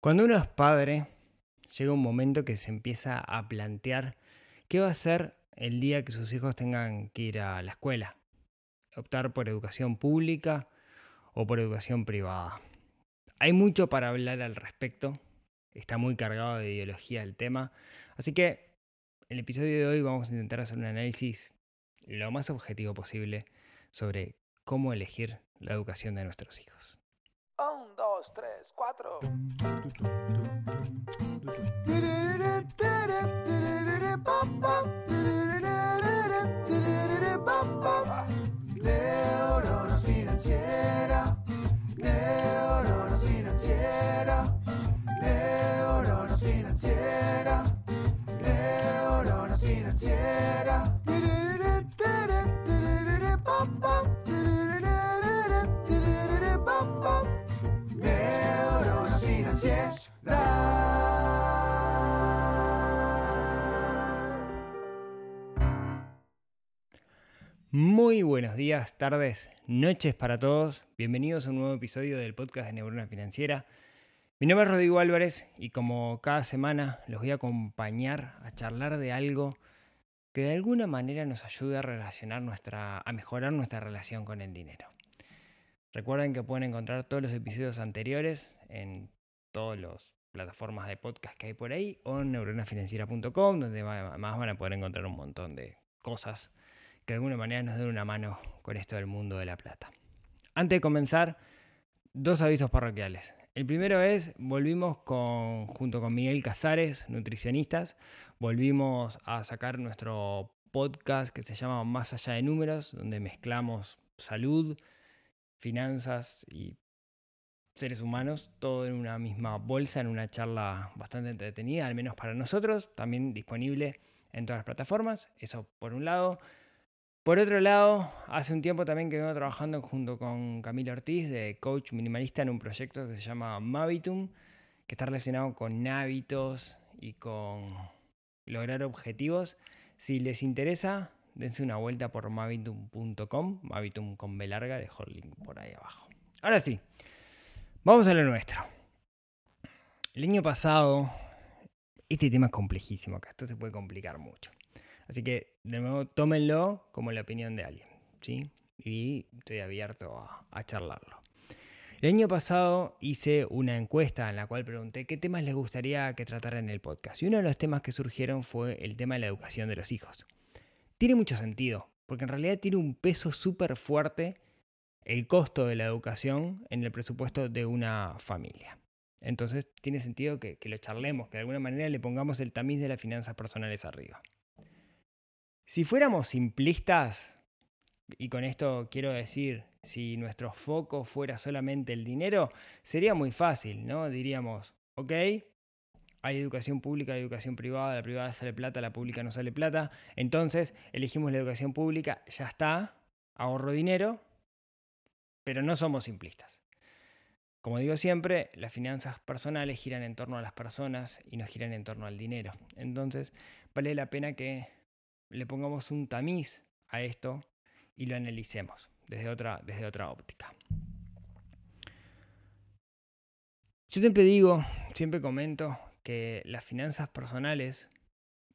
Cuando uno es padre, llega un momento que se empieza a plantear qué va a hacer el día que sus hijos tengan que ir a la escuela. Optar por educación pública o por educación privada. Hay mucho para hablar al respecto. Está muy cargado de ideología el tema. Así que en el episodio de hoy vamos a intentar hacer un análisis lo más objetivo posible sobre cómo elegir la educación de nuestros hijos. Un, dos, tres, cuatro. Neurona financiera. Neurona financiera. Neurona financiera. Muy buenos días, tardes, noches para todos. Bienvenidos a un nuevo episodio del podcast de Neurona Financiera. Mi nombre es Rodrigo Álvarez y como cada semana los voy a acompañar a charlar de algo que de alguna manera nos ayude a relacionar nuestra, a mejorar nuestra relación con el dinero. Recuerden que pueden encontrar todos los episodios anteriores en todas las plataformas de podcast que hay por ahí o en neuronafinanciera.com, donde además van a poder encontrar un montón de cosas que de alguna manera nos den una mano con esto del mundo de la plata. Antes de comenzar, dos avisos parroquiales. El primero es, volvimos con, junto con Miguel Casares, nutricionistas, volvimos a sacar nuestro podcast que se llama Más allá de números, donde mezclamos salud, finanzas y seres humanos, todo en una misma bolsa, en una charla bastante entretenida, al menos para nosotros, también disponible en todas las plataformas, eso por un lado. Por otro lado, hace un tiempo también que vengo trabajando junto con Camilo Ortiz de Coach Minimalista en un proyecto que se llama Mavitum, que está relacionado con hábitos y con lograr objetivos. Si les interesa, dense una vuelta por mavitum.com, mavitum con larga, dejo el link por ahí abajo. Ahora sí, vamos a lo nuestro. El año pasado, este tema es complejísimo acá, esto se puede complicar mucho. Así que, de nuevo, tómenlo como la opinión de alguien, ¿sí? Y estoy abierto a, charlarlo. El año pasado hice una encuesta en la cual pregunté qué temas les gustaría que tratara en el podcast. Y uno de los temas que surgieron fue el tema de la educación de los hijos. Tiene mucho sentido, porque en realidad tiene un peso súper fuerte el costo de la educación en el presupuesto de una familia. Entonces tiene sentido que, que lo charlemos, que de alguna manera le pongamos el tamiz de las finanzas personales arriba. Si fuéramos simplistas, y con esto quiero decir, si nuestro foco fuera solamente el dinero, sería muy fácil, ¿no? Diríamos, ok, hay educación pública, hay educación privada, la privada sale plata, la pública no sale plata, entonces elegimos la educación pública, ya está, ahorro dinero, pero no somos simplistas. Como digo siempre, las finanzas personales giran en torno a las personas y no giran en torno al dinero. Entonces, vale la pena que le pongamos un tamiz a esto y lo analicemos desde otra, desde otra óptica. Yo siempre digo, siempre comento que las finanzas personales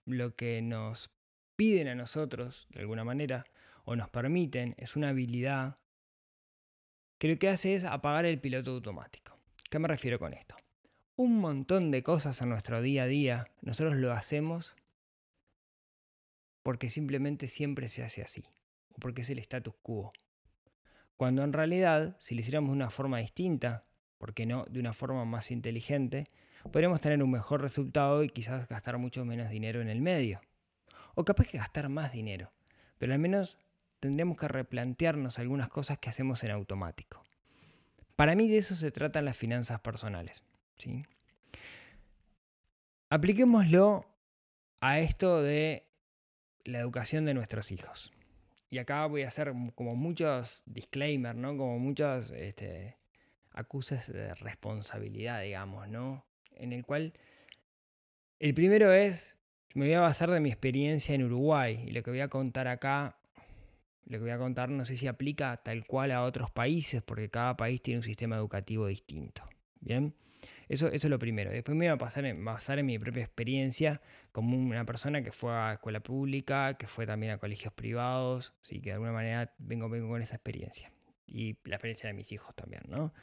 lo que nos piden a nosotros, de alguna manera, o nos permiten, es una habilidad que lo que hace es apagar el piloto automático. ¿Qué me refiero con esto? Un montón de cosas en nuestro día a día, nosotros lo hacemos porque simplemente siempre se hace así, o porque es el status quo. Cuando en realidad, si lo hiciéramos de una forma distinta, ¿por qué no de una forma más inteligente? Podríamos tener un mejor resultado y quizás gastar mucho menos dinero en el medio. O capaz que gastar más dinero, pero al menos tendríamos que replantearnos algunas cosas que hacemos en automático. Para mí de eso se tratan las finanzas personales. ¿sí? Apliquémoslo a esto de la educación de nuestros hijos. Y acá voy a hacer como muchos disclaimers, ¿no? Como muchos este, de responsabilidad, digamos, ¿no? En el cual el primero es, me voy a basar de mi experiencia en Uruguay y lo que voy a contar acá, lo que voy a contar no sé si aplica tal cual a otros países, porque cada país tiene un sistema educativo distinto. Bien, Eso, eso es lo primero. Después me iba a pasar en, basar en mi propia experiencia como una persona que fue a escuela pública, que fue también a colegios privados, así que de alguna manera vengo, vengo con esa experiencia. Y la experiencia de mis hijos también, ¿no?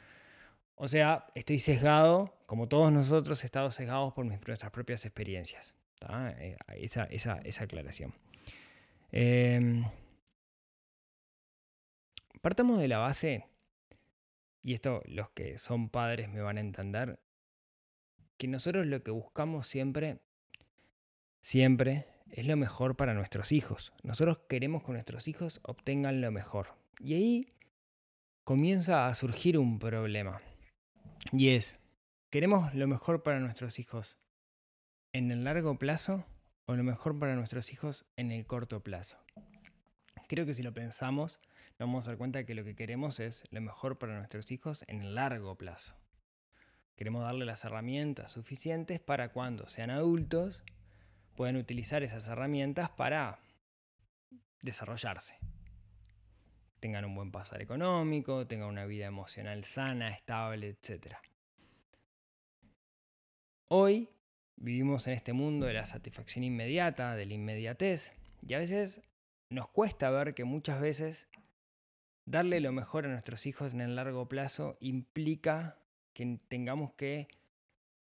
O sea, estoy sesgado, como todos nosotros, he estado sesgados por nuestras propias experiencias. Eh, esa, esa, esa aclaración. Em, partamos de la base, y esto los que son padres me van a entender, que nosotros lo que buscamos siempre, siempre, es lo mejor para nuestros hijos. Nosotros queremos que nuestros hijos obtengan lo mejor. Y ahí comienza a surgir un problema. Y es, ¿queremos lo mejor para nuestros hijos en el largo plazo o lo mejor para nuestros hijos en el corto plazo? Creo que si lo pensamos, nos vamos a dar cuenta que lo que queremos es lo mejor para nuestros hijos en el largo plazo. Queremos darle las herramientas suficientes para cuando sean adultos puedan utilizar esas herramientas para desarrollarse. Tengan un buen pasar económico, tengan una vida emocional sana, estable, etc. Hoy vivimos en este mundo de la satisfacción inmediata, de la inmediatez, y a veces nos cuesta ver que muchas veces darle lo mejor a nuestros hijos en el largo plazo implica que tengamos que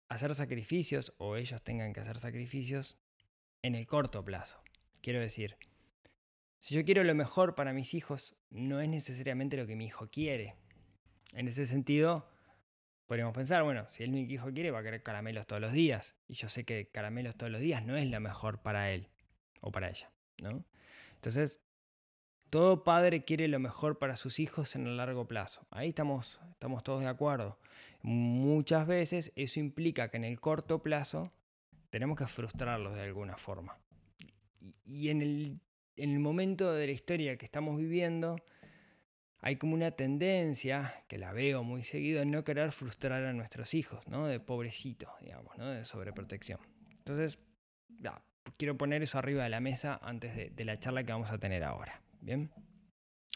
hacer sacrificios o ellos tengan que hacer sacrificios en el corto plazo. Quiero decir, si yo quiero lo mejor para mis hijos, no es necesariamente lo que mi hijo quiere. En ese sentido, podríamos pensar, bueno, si él mi hijo quiere, va a querer caramelos todos los días. Y yo sé que caramelos todos los días no es lo mejor para él o para ella, ¿no? Entonces, todo padre quiere lo mejor para sus hijos en el largo plazo. Ahí estamos, estamos todos de acuerdo. Muchas veces eso implica que en el corto plazo tenemos que frustrarlos de alguna forma. Y en el, en el momento de la historia que estamos viviendo, hay como una tendencia, que la veo muy seguido, en no querer frustrar a nuestros hijos, ¿no? De pobrecito, digamos, ¿no? De sobreprotección. Entonces, quiero poner eso arriba de la mesa antes de la charla que vamos a tener ahora. Bien.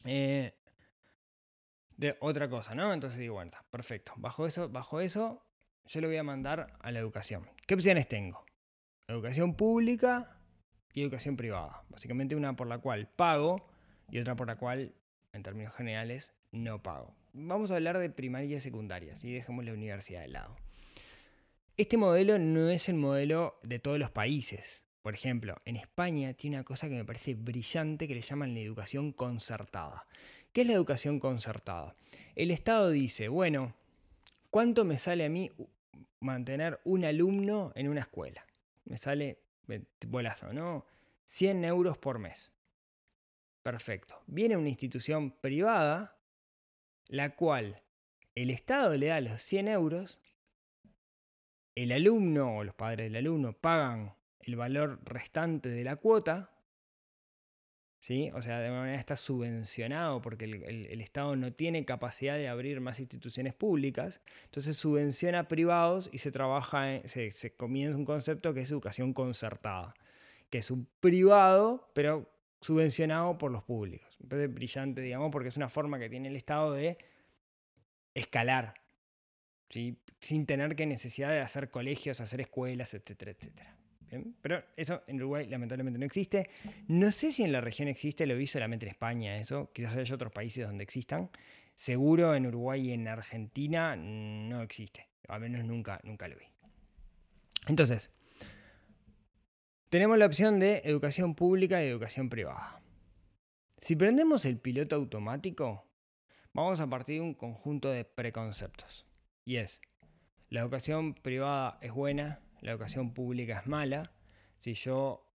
Eh, de otra cosa, ¿no? Entonces digo, bueno, perfecto. Bajo eso, bajo eso, yo lo voy a mandar a la educación. ¿Qué opciones tengo? Educación pública y educación privada. Básicamente una por la cual pago y otra por la cual, en términos generales, no pago. Vamos a hablar de primaria y secundaria, y dejemos la universidad de lado. Este modelo no es el modelo de todos los países. Por ejemplo, en España tiene una cosa que me parece brillante que le llaman la educación concertada. ¿Qué es la educación concertada? El Estado dice, bueno, ¿cuánto me sale a mí mantener un alumno en una escuela? Me sale, bolazo, ¿no? 100 euros por mes. Perfecto. Viene una institución privada, la cual el Estado le da los 100 euros, el alumno o los padres del alumno pagan el valor restante de la cuota, ¿sí? O sea, de alguna manera está subvencionado porque el, Estado no tiene capacidad de abrir más instituciones públicas, entonces subvenciona privados y se trabaja, se, comienza un concepto que es educación concertada, que es un privado, pero subvencionado por los públicos. Entonces, brillante, digamos, porque es una forma que tiene el Estado de escalar, ¿sí? sin tener que necesidad de hacer colegios, hacer escuelas, etcétera, etcétera. ¿Bien? Pero eso en Uruguay lamentablemente no existe. No sé si en la región existe, lo vi solamente en España eso, quizás haya otros países donde existan. Seguro en Uruguay y en Argentina no existe, al menos nunca, nunca lo vi. Entonces, tenemos la opción de educación pública y educación privada. Si prendemos el piloto automático, vamos a partir de un conjunto de preconceptos. Y es, la educación privada es buena, la educación pública es mala. Si yo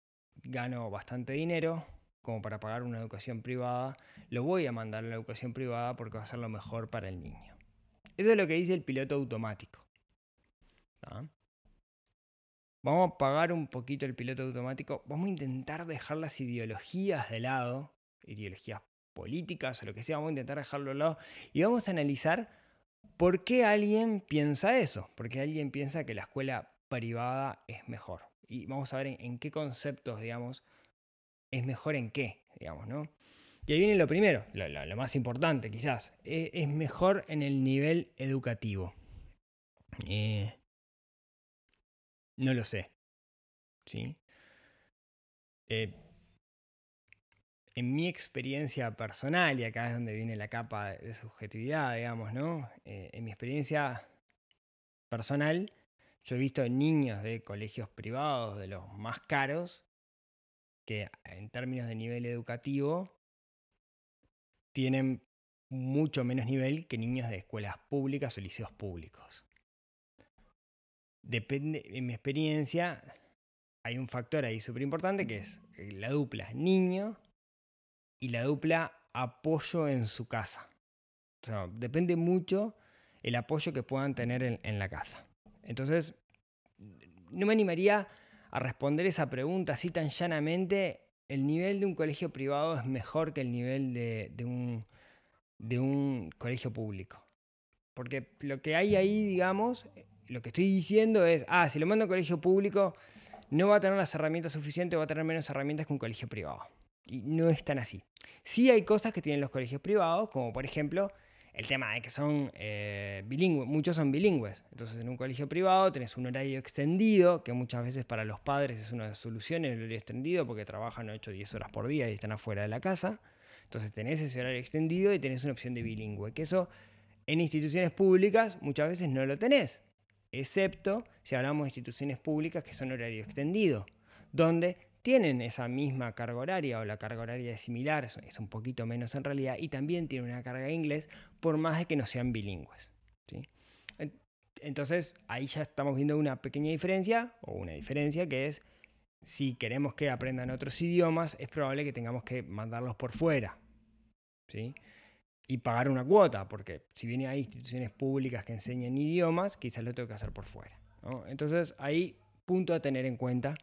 gano bastante dinero como para pagar una educación privada, lo voy a mandar a la educación privada porque va a ser lo mejor para el niño. Eso es lo que dice el piloto automático. Vamos a pagar un poquito el piloto automático. Vamos a intentar dejar las ideologías de lado, ideologías políticas o lo que sea, vamos a intentar dejarlo de lado y vamos a analizar por qué alguien piensa eso, por qué alguien piensa que la escuela privada es mejor. Y vamos a ver en, qué conceptos, digamos, es mejor en qué, digamos, ¿no? Y ahí viene lo primero, lo, lo, más importante quizás, es, es, mejor en el nivel educativo. Eh, No lo sé. ¿Sí? Eh, en mi experiencia personal, y acá es donde viene la capa de subjetividad, digamos, ¿no? Eh, en mi experiencia personal, yo he visto niños de colegios privados, de los más caros, que en términos de nivel educativo tienen mucho menos nivel que niños de escuelas públicas o liceos públicos. Depende, en mi experiencia, hay un factor ahí súper importante que es eh, la dupla niño y la dupla apoyo en su casa. O sea, depende mucho el apoyo que puedan tener en, en la casa. Entonces, no me animaría a responder esa pregunta así tan llanamente. El nivel de un colegio privado es mejor que el nivel de, un, un colegio público. Porque lo que hay ahí, digamos, lo que estoy diciendo es, ah, si lo mando a un colegio público, no va a tener las herramientas suficientes, va a tener menos herramientas que un colegio privado. Y no es tan así. Sí hay cosas que tienen los colegios privados, como por ejemplo el tema de que son eh, bilingües, muchos son bilingües. Entonces en un colegio privado tenés un horario extendido, que muchas veces para los padres es una solución el horario extendido porque trabajan 8 o 10 horas por día y están afuera de la casa. Entonces tenés ese horario extendido y tenés una opción de bilingüe, que eso en instituciones públicas muchas veces no lo tenés, excepto si hablamos de instituciones públicas que son horario extendido, donde tienen esa misma carga horaria o la carga horaria es similar, es un poquito menos en realidad, y también tienen una carga de inglés por más de que no sean bilingües. Entonces ahí ya estamos viendo una pequeña diferencia, o una diferencia que es, si queremos que aprendan otros idiomas, es probable que tengamos que mandarlos por fuera. ¿sí? Y pagar una cuota, porque si bien hay instituciones públicas que enseñan idiomas, quizás lo tengo que hacer por fuera. Entonces ahí, punto a tener en cuenta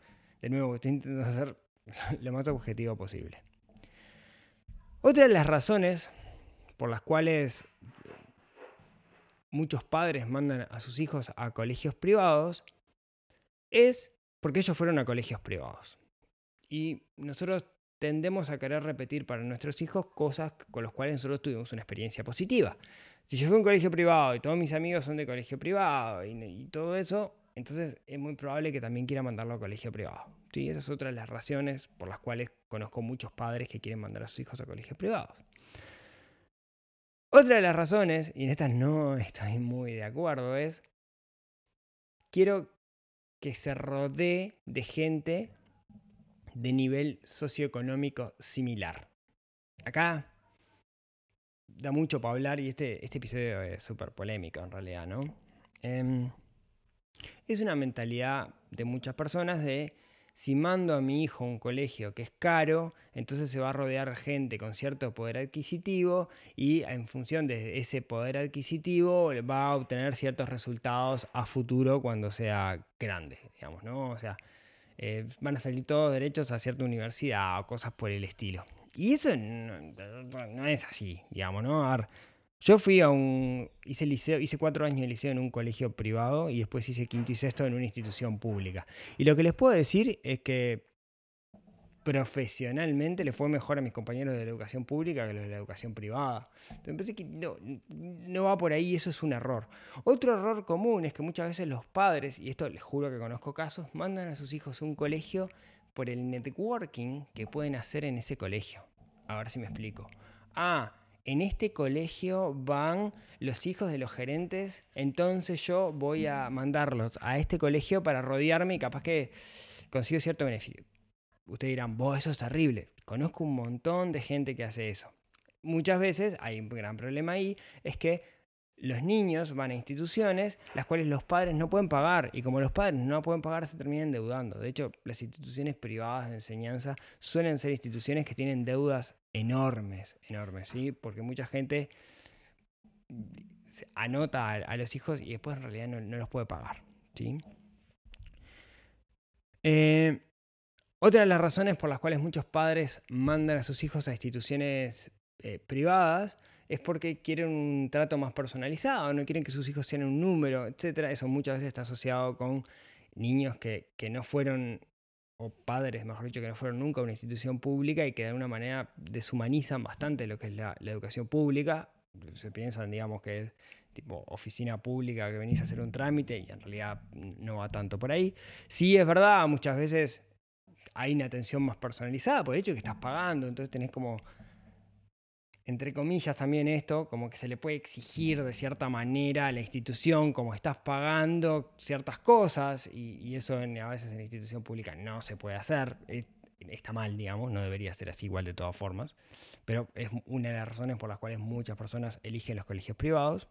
de nuevo, estoy intentando hacer lo más objetivo posible. Otra de las razones por las cuales muchos padres mandan a sus hijos a colegios privados es porque ellos fueron a colegios privados. Y nosotros tendemos a querer repetir para nuestros hijos cosas con las cuales nosotros tuvimos una experiencia positiva. Si yo fui a un colegio privado y todos mis amigos son de colegio privado y todo eso, entonces es muy probable que también quiera mandarlo a colegio privado. ¿sí? Esa es otra de las razones por las cuales conozco muchos padres que quieren mandar a sus hijos a colegios privados. Otra de las razones, y en estas no estoy muy de acuerdo, es quiero que se rodee de gente de nivel socioeconómico similar. Acá da mucho para hablar y este, este episodio es súper polémico en realidad, ¿no? Em, es una mentalidad de muchas personas de si mando a mi hijo a un colegio que es caro, entonces se va a rodear gente con cierto poder adquisitivo y en función de ese poder adquisitivo va a obtener ciertos resultados a futuro cuando sea grande, digamos, ¿no? O sea, eh, van a salir todos derechos a cierta universidad o cosas por el estilo. Y eso no, es así, digamos, ¿no? A ver, yo fui a un. Hice liceo, hice cuatro años de liceo en un colegio privado y después hice quinto y sexto en una institución pública. Y lo que les puedo decir es que profesionalmente le fue mejor a mis compañeros de la educación pública que los de la educación privada. Entonces que no, no va por ahí, eso es un error. Otro error común es que muchas veces los padres, y esto les juro que conozco casos, mandan a sus hijos a un colegio por el networking que pueden hacer en ese colegio. A ver si me explico. Ah, en este colegio van los hijos de los gerentes, entonces yo voy a mandarlos a este colegio para rodearme y capaz que consigo cierto beneficio. Ustedes dirán, vos, eso es terrible. Conozco un montón de gente que hace eso. Muchas veces hay un gran problema ahí, es que los niños van a instituciones las cuales los padres no pueden pagar y como los padres no pueden pagar se terminan endeudando. De hecho, las instituciones privadas de enseñanza suelen ser instituciones que tienen deudas enormes, enormes, ¿sí? Porque mucha gente anota a, los hijos y después en realidad no, los puede pagar, ¿sí? Eh, otra de las razones por las cuales muchos padres mandan a sus hijos a instituciones eh, privadas es porque quieren un trato más personalizado, no quieren que sus hijos sean un número, etc. Eso muchas veces está asociado con niños que, que no fueron o padres, mejor dicho, que no fueron nunca a una institución pública y que de alguna manera deshumanizan bastante lo que es la, educación pública. Se piensan, digamos, que tipo oficina pública que venís a hacer un trámite y en realidad no va tanto por ahí. Sí es verdad, muchas veces hay una atención más personalizada por el hecho que estás pagando, entonces tenés como, entre comillas también esto, como que se le puede exigir de cierta manera a la institución, como estás pagando ciertas cosas, y, eso en- a veces en la institución pública no se puede hacer, es- está mal, digamos, no debería ser así igual de todas formas, pero es una de las razones por las cuales muchas personas eligen los colegios privados.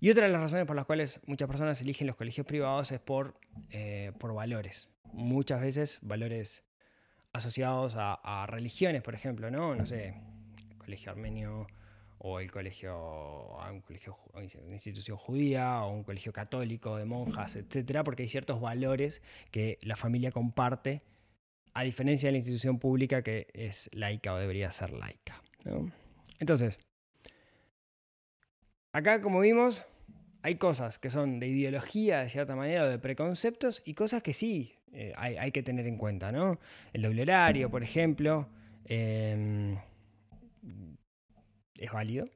Y otra de las razones por las cuales muchas personas eligen los colegios privados es por, eh, por valores. Muchas veces valores asociados a, a religiones, por ejemplo, ¿no? No sé, colegio armenio o el colegio, un colegio, una institución judía o un colegio católico de monjas, etcétera, porque hay ciertos valores que la familia comparte, a diferencia de la institución pública que es laica o debería ser laica. Entonces, acá como vimos, hay cosas que son de ideología de cierta manera o de preconceptos y cosas que sí eh, hay, hay que tener en cuenta, ¿no? El doble horario, por ejemplo, em, es válido.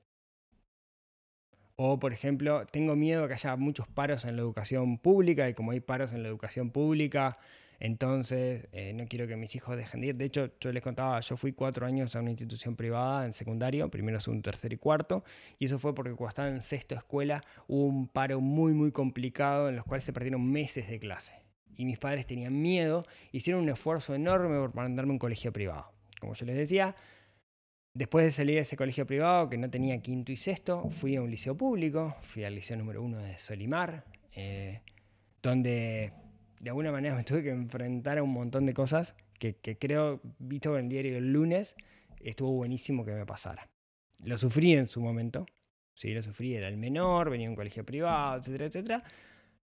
O, por ejemplo, tengo miedo que haya muchos paros en la educación pública y como hay paros en la educación pública, entonces eh, no quiero que mis hijos dejen de ir. De hecho, yo les contaba, yo fui cuatro años a una institución privada en secundario, primero, segundo, tercero y cuarto, y eso fue porque cuando estaba en sexto escuela hubo un paro muy, muy complicado en los cuales se perdieron meses de clase. Y mis padres tenían miedo, hicieron un esfuerzo enorme por mandarme a un colegio privado. Como yo les decía, Después de salir de ese colegio privado que no tenía quinto y sexto, fui a un liceo público, fui al liceo número uno de Solimar, eh, donde de alguna manera me tuve que enfrentar a un montón de cosas que, creo, visto en el diario el lunes, estuvo buenísimo que me pasara. Lo sufrí en su momento, sí, lo sufrí, era el menor, venía de un colegio privado, etcétera, etcétera,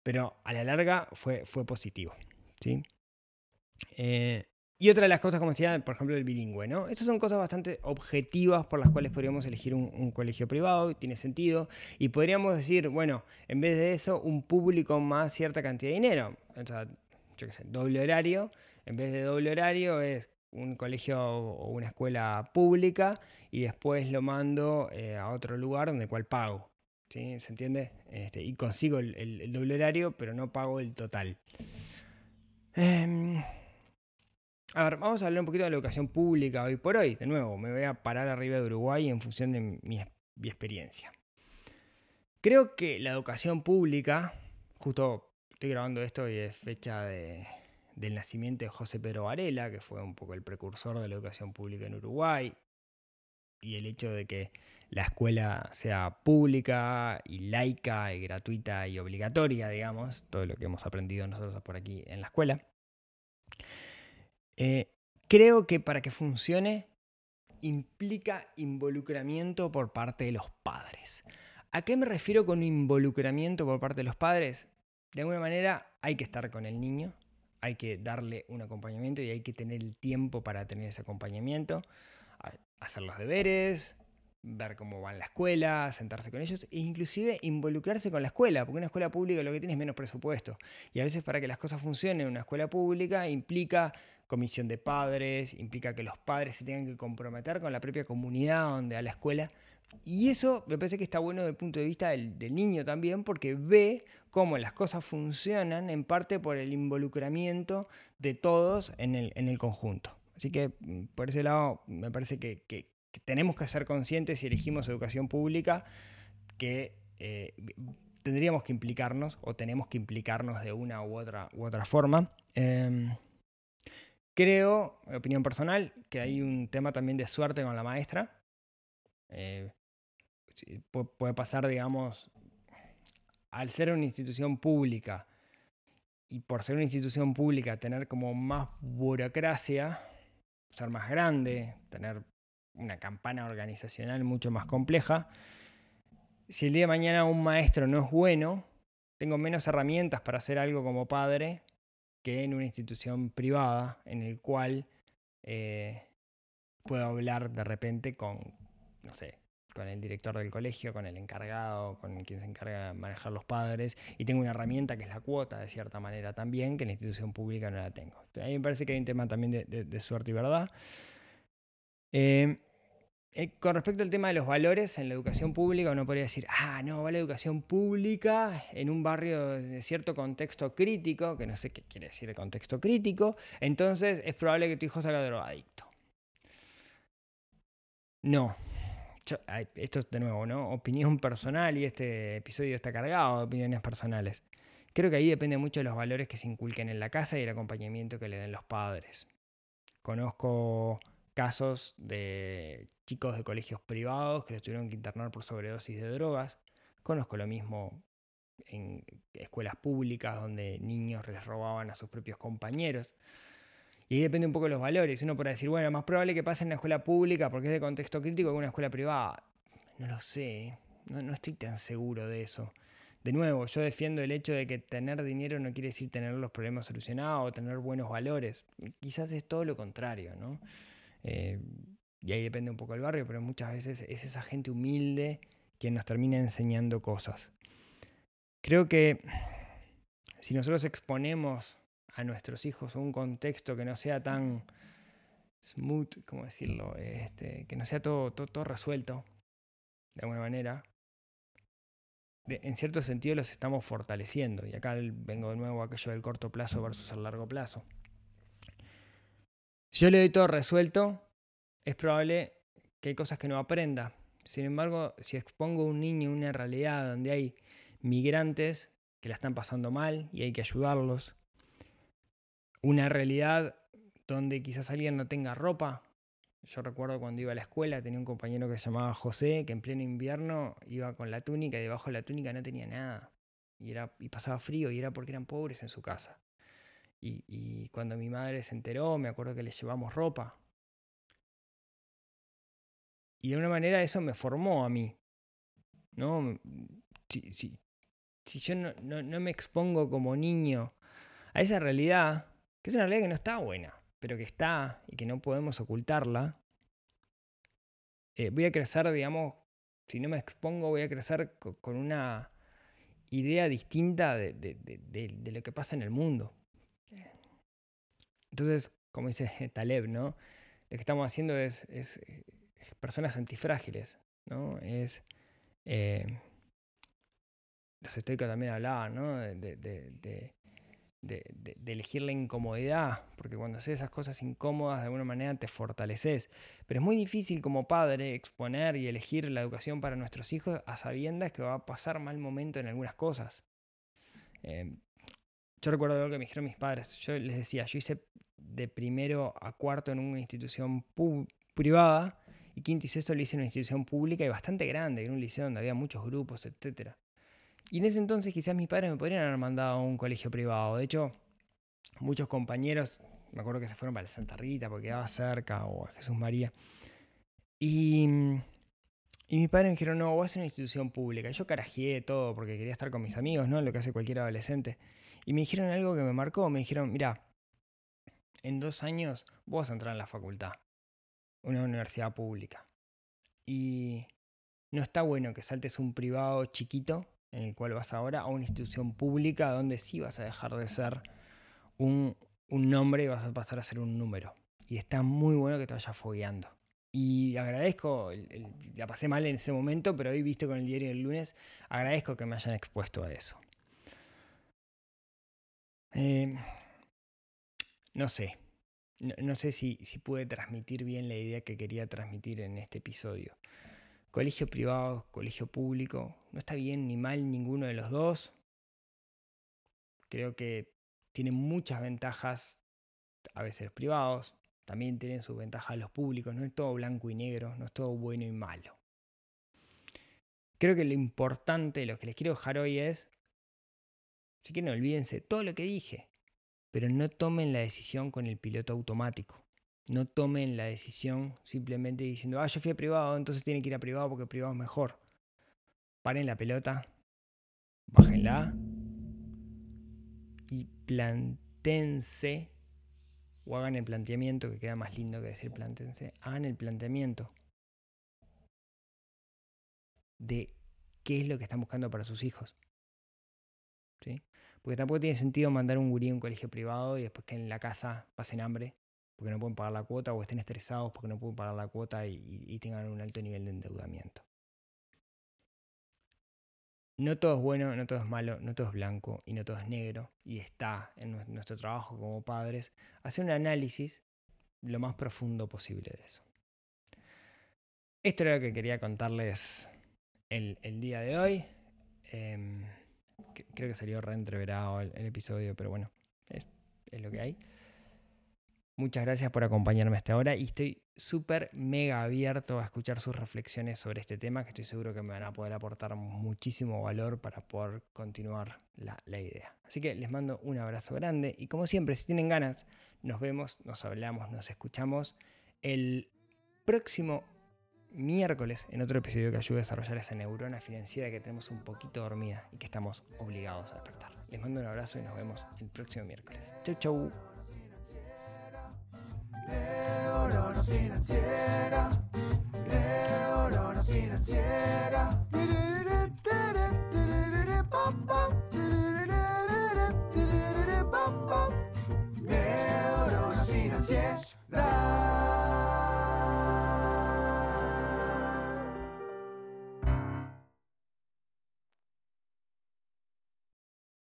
pero a la larga fue, fue positivo, ¿sí? Eh, y otra de las cosas, como decía, por ejemplo, el bilingüe, ¿no? Estas son cosas bastante objetivas por las cuales podríamos elegir un, colegio privado, tiene sentido, y podríamos decir, bueno, en vez de eso, un público más cierta cantidad de dinero. O sea, yo qué sé, doble horario, en vez de doble horario es un colegio o una escuela pública y después lo mando eh, a otro lugar donde cual pago. ¿sí? ¿Se entiende? Este, y consigo el, el- doble horario, pero no pago el total. Em, a ver, vamos a hablar un poquito de la educación pública hoy por hoy. De nuevo, me voy a parar arriba de Uruguay en función de mi, experiencia. Creo que la educación pública, justo estoy grabando esto y es fecha de- del nacimiento de José Pedro Varela, que fue un poco el precursor de la educación pública en Uruguay, y el hecho de que la escuela sea pública y laica y gratuita y obligatoria, digamos, todo lo que hemos aprendido nosotros por aquí en la escuela. Eh, creo que para que funcione implica involucramiento por parte de los padres. ¿A qué me refiero con involucramiento por parte de los padres? De alguna manera hay que estar con el niño, hay que darle un acompañamiento y hay que tener el tiempo para tener ese acompañamiento, hacer los deberes, ver cómo va en la escuela, sentarse con ellos e inclusive involucrarse con la escuela, porque una escuela pública lo que tiene es menos presupuesto. Y a veces para que las cosas funcionen en una escuela pública implica comisión de padres, implica que los padres se tengan que comprometer con la propia comunidad donde a la escuela. Y eso me parece que está bueno desde el punto de vista del, niño también, porque ve cómo las cosas funcionan en parte por el involucramiento de todos en el, en el conjunto. Así que mm, por ese lado me parece que tenemos que ser conscientes si elegimos educación pública que eh, tendríamos que implicarnos o tenemos que implicarnos de una u otra, u otra forma. Em, creo, opinión personal, que hay un tema también de suerte con la maestra. Eh, puede pasar, digamos, al ser una institución pública y por ser una institución pública tener como más burocracia, ser más grande, tener una campana organizacional mucho más compleja, si el día de mañana un maestro no es bueno, tengo menos herramientas para hacer algo como padre que en una institución privada en el cual eh, puedo hablar de repente con, no sé, con el director del colegio, con el encargado, con quien se encarga de manejar los padres, y tengo una herramienta que es la cuota, de cierta manera también, que en la institución pública no la tengo. Entonces, a mí me parece que hay un tema también de, suerte y verdad. Eh, Eh, con respecto al tema de los valores en la educación pública, uno podría decir, ah, no, va la educación pública en un barrio de cierto contexto crítico, que no sé qué quiere decir de contexto crítico, entonces es probable que tu hijo salga drogadicto. No. Esto es de nuevo, ¿no? Opinión personal y este episodio está cargado de opiniones personales. Creo que ahí depende mucho de los valores que se inculquen en la casa y el acompañamiento que le den los padres. Conozco casos de chicos de colegios privados que los tuvieron que internar por sobredosis de drogas. Conozco lo mismo en escuelas públicas donde niños les robaban a sus propios compañeros. Y ahí depende un poco de los valores. Uno puede decir, bueno, más probable que pase en la escuela pública porque es de contexto crítico que en una escuela privada. No lo sé, no, no estoy tan seguro de eso. De nuevo, yo defiendo el hecho de que tener dinero no quiere decir tener los problemas solucionados o tener buenos valores. Quizás es todo lo contrario, ¿no? Eh, y ahí depende un poco del barrio, pero muchas veces es esa gente humilde quien nos termina enseñando cosas. Creo que si nosotros exponemos a nuestros hijos a un contexto que no sea tan smooth, ¿cómo decirlo? Este, que no sea todo, todo, todo resuelto, de alguna manera, en cierto sentido los estamos fortaleciendo. Y acá vengo de nuevo a aquello del corto plazo versus el largo plazo. Si yo le doy todo resuelto, es probable que hay cosas que no aprenda. Sin embargo, si expongo a un niño una realidad donde hay migrantes que la están pasando mal y hay que ayudarlos, una realidad donde quizás alguien no tenga ropa. Yo recuerdo cuando iba a la escuela, tenía un compañero que se llamaba José, que en pleno invierno iba con la túnica y debajo de la túnica no tenía nada. Y, era, y pasaba frío y era porque eran pobres en su casa. Y, cuando mi madre se enteró, me acuerdo que le llevamos ropa. Y de una manera eso me formó a mí. ¿No? Si, yo no, me expongo como niño a esa realidad, que es una realidad que no está buena, pero que está y que no podemos ocultarla, eh, voy a crecer, digamos, si no me expongo, voy a crecer co- con una idea distinta de lo que pasa en el mundo. Entonces, como dice Taleb, ¿no? Lo que estamos haciendo es, eh, personas antifrágiles, ¿no? Es... eh, los estoicos también hablaban, ¿no? De elegir la incomodidad, porque cuando haces esas cosas incómodas de alguna manera te fortaleces. Pero es muy difícil como padre exponer y elegir la educación para nuestros hijos a sabiendas que va a pasar mal momento en algunas cosas. Eh, yo recuerdo algo que me dijeron mis padres. Yo les decía, yo hice de primero a cuarto en una institución privada y quinto y sexto lo hice en una institución pública y bastante grande, en un liceo donde había muchos grupos, etcétera. Y en ese entonces quizás mis padres me podrían haber mandado a un colegio privado. De hecho, muchos compañeros, me acuerdo que se fueron para la Santa Rita porque quedaba cerca, o a Jesús María. Y, y mis padres me dijeron, no, vas a una institución pública. Yo carajeé todo porque quería estar con mis amigos, ¿no? Lo que hace cualquier adolescente. Y me dijeron algo que me marcó. Me dijeron, mira, en dos años vos vas a entrar en la facultad, una universidad pública. Y no está bueno que saltes un privado chiquito en el cual vas ahora a una institución pública donde sí vas a dejar de ser un, un nombre y vas a pasar a ser un número. Y está muy bueno que te vayas fogueando. Y agradezco, la pasé mal en ese momento, pero hoy visto con el diario del lunes, agradezco que me hayan expuesto a eso. Eh, no sé, no, sé si, si pude transmitir bien la idea que quería transmitir en este episodio. Colegio privado, colegio público, no está bien ni mal ninguno de los dos. Creo que tienen muchas ventajas, a veces privados, también tienen sus ventajas los públicos, no es todo blanco y negro, no es todo bueno y malo. Creo que lo importante, lo que les quiero dejar hoy es, si quieren olvídense todo lo que dije, pero no tomen la decisión con el piloto automático. No tomen la decisión simplemente diciendo, ah, yo fui a privado, entonces tiene que ir a privado porque privado es mejor. Paren la pelota, bájenla y plantense o hagan el planteamiento, que queda más lindo que decir plantense, hagan el planteamiento de qué es lo que están buscando para sus hijos. Porque tampoco tiene sentido mandar un gurí a un colegio privado y después que en la casa pasen hambre porque no pueden pagar la cuota o estén estresados porque no pueden pagar la cuota y, tengan un alto nivel de endeudamiento. No todo es bueno, no todo es malo, no todo es blanco y no todo es negro. Y está en nue- nuestro trabajo como padres hacer un análisis lo más profundo posible de eso. Esto era lo que quería contarles el, día de hoy. Em, creo que salió reentreverado el, el episodio, pero bueno, es, es lo que hay. Muchas gracias por acompañarme hasta ahora y estoy súper mega abierto a escuchar sus reflexiones sobre este tema que estoy seguro que me van a poder aportar muchísimo valor para poder continuar la, la idea. Así que les mando un abrazo grande y como siempre, si tienen ganas, nos vemos, nos hablamos, nos escuchamos el próximo miércoles en otro episodio que ayude a desarrollar esa neurona financiera que tenemos un poquito dormida y que estamos obligados a despertar. Les mando un abrazo y nos vemos el próximo miércoles. Chau, chau.